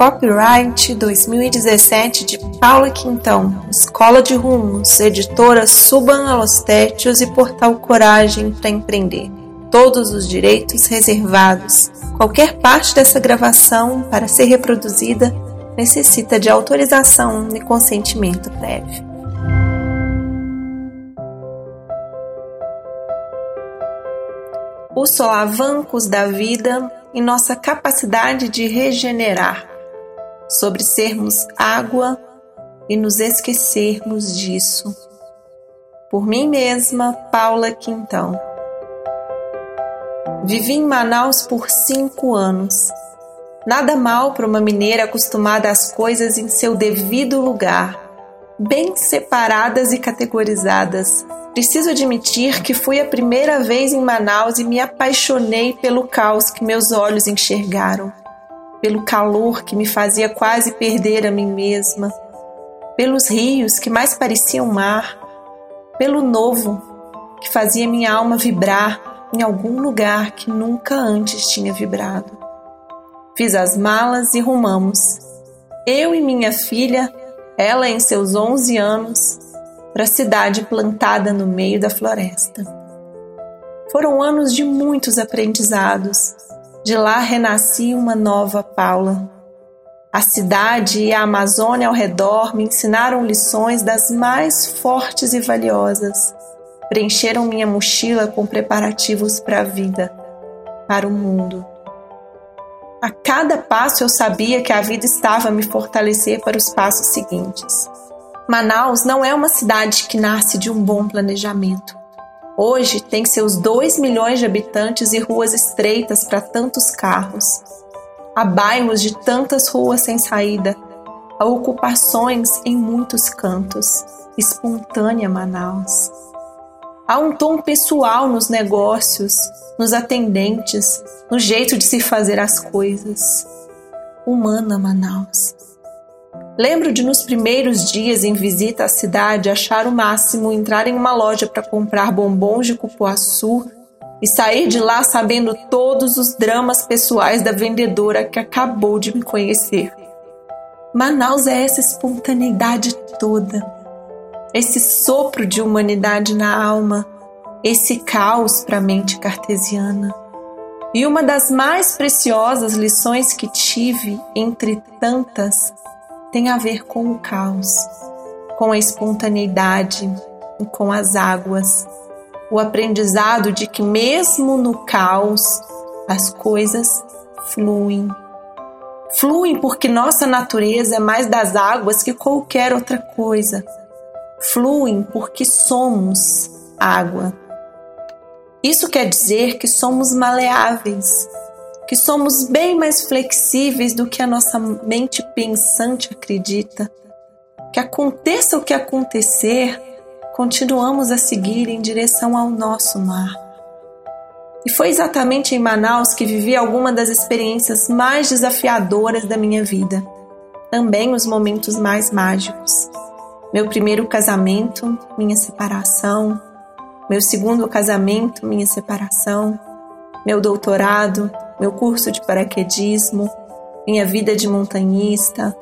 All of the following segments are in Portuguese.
Copyright 2017 de Paula Quintão, Escola de Rumos, editora Suban Alostétios e Portal Coragem para Empreender. Todos os direitos reservados. Qualquer parte dessa gravação, para ser reproduzida, necessita de autorização e consentimento prévio. Os solavancos da vida e nossa capacidade de regenerar sobre sermos água e nos esquecermos disso. Por mim mesma, Paula Quintão. Vivi em Manaus por cinco anos. Nada mal para uma mineira acostumada às coisas em seu devido lugar, bem separadas e categorizadas. Preciso admitir que fui a primeira vez em Manaus e me apaixonei pelo caos que meus olhos enxergaram pelo calor que me fazia quase perder a mim mesma, pelos rios que mais pareciam mar, pelo novo que fazia minha alma vibrar em algum lugar que nunca antes tinha vibrado. Fiz as malas e rumamos. Eu e minha filha, ela em seus 11 anos, para a cidade plantada no meio da floresta. Foram anos de muitos aprendizados, de lá renasci uma nova Paula. A cidade e a Amazônia ao redor me ensinaram lições das mais fortes e valiosas. Preencheram minha mochila com preparativos para a vida, para o mundo. A cada passo eu sabia que a vida estava a me fortalecer para os passos seguintes. Manaus não é uma cidade que nasce de um bom planejamento. Hoje tem seus 2 milhões de habitantes e ruas estreitas para tantos carros. Há bairros de tantas ruas sem saída, há ocupações em muitos cantos. Espontânea Manaus. Há um tom pessoal nos negócios, nos atendentes, no jeito de se fazer as coisas. Humana Manaus. Lembro de nos primeiros dias em visita à cidade achar o máximo entrar em uma loja para comprar bombons de cupuaçu e sair de lá sabendo todos os dramas pessoais da vendedora que acabou de me conhecer. Manaus é essa espontaneidade toda, esse sopro de humanidade na alma, esse caos para a mente cartesiana. E uma das mais preciosas lições que tive, entre tantas, tem a ver com o caos, com a espontaneidade e com as águas. O aprendizado de que, mesmo no caos, as coisas fluem. Fluem porque nossa natureza é mais das águas que qualquer outra coisa. Fluem porque somos água. Isso quer dizer que somos maleáveis, que somos bem mais flexíveis do que a nossa mente pensante acredita. Que aconteça o que acontecer, continuamos a seguir em direção ao nosso mar. E foi exatamente em Manaus que vivi alguma das experiências mais desafiadoras da minha vida, também os momentos mais mágicos. Meu primeiro casamento, minha separação, meu segundo casamento, minha separação, meu doutorado, meu curso de paraquedismo, minha vida de montanhista,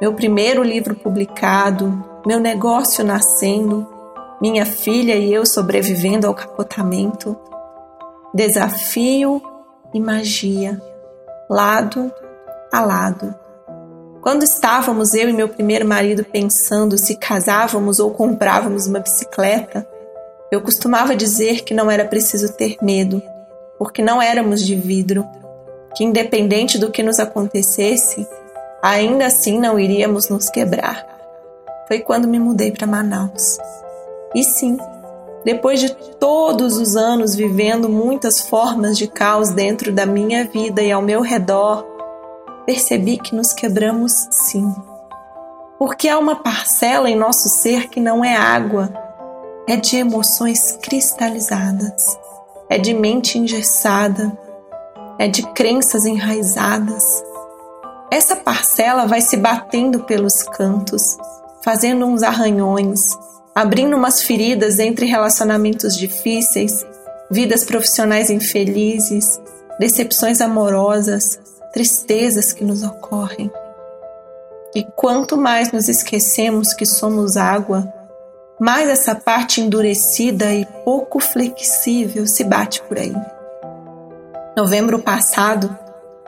meu primeiro livro publicado, meu negócio nascendo, minha filha e eu sobrevivendo ao capotamento, desafio e magia, lado a lado. Quando estávamos eu e meu primeiro marido pensando se casávamos ou comprávamos uma bicicleta, eu costumava dizer que não era preciso ter medo, porque não éramos de vidro que, independente do que nos acontecesse, ainda assim não iríamos nos quebrar. Foi quando me mudei para Manaus. E sim, depois de todos os anos vivendo muitas formas de caos dentro da minha vida e ao meu redor, percebi que nos quebramos sim. Porque há uma parcela em nosso ser que não é água, é de emoções cristalizadas, é de mente engessada, é de crenças enraizadas. Essa parcela vai se batendo pelos cantos, fazendo uns arranhões, abrindo umas feridas entre relacionamentos difíceis, vidas profissionais infelizes, decepções amorosas, tristezas que nos ocorrem. E quanto mais nos esquecemos que somos água, mais essa parte endurecida e pouco flexível se bate por aí. Novembro passado,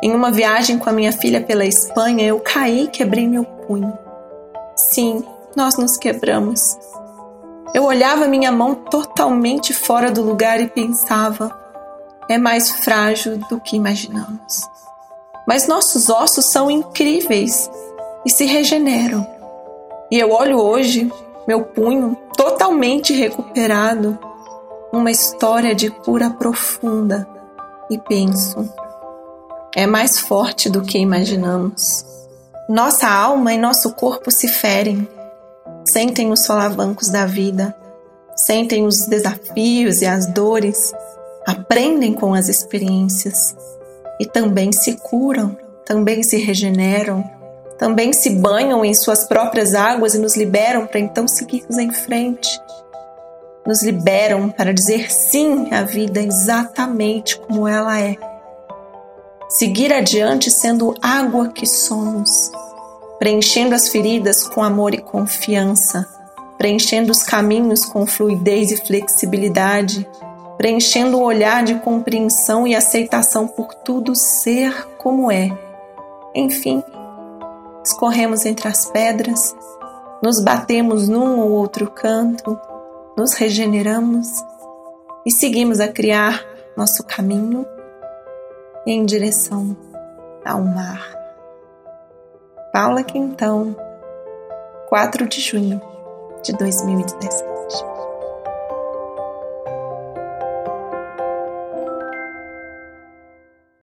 em uma viagem com a minha filha pela Espanha, eu caí e quebrei meu punho. Sim, nós nos quebramos. Eu olhava minha mão totalmente fora do lugar e pensava: é mais frágil do que imaginamos. Mas nossos ossos são incríveis e se regeneram. E eu olho hoje meu punho totalmente recuperado, uma história de cura profunda, e penso: é mais forte do que imaginamos. Nossa alma e nosso corpo se ferem, sentem os solavancos da vida, sentem os desafios e as dores, aprendem com as experiências. E também se curam, também se regeneram, também se banham em suas próprias águas e nos liberam para então seguirmos em frente. Nos liberam para dizer sim à vida exatamente como ela é. Seguir adiante sendo água que somos, preenchendo as feridas com amor e confiança, preenchendo os caminhos com fluidez e flexibilidade, preenchendo o olhar de compreensão e aceitação por tudo ser como é. Enfim, escorremos entre as pedras, nos batemos num ou outro canto, nos regeneramos e seguimos a criar nosso caminho em direção ao mar. Paula Quintão, 4 de junho de 2017.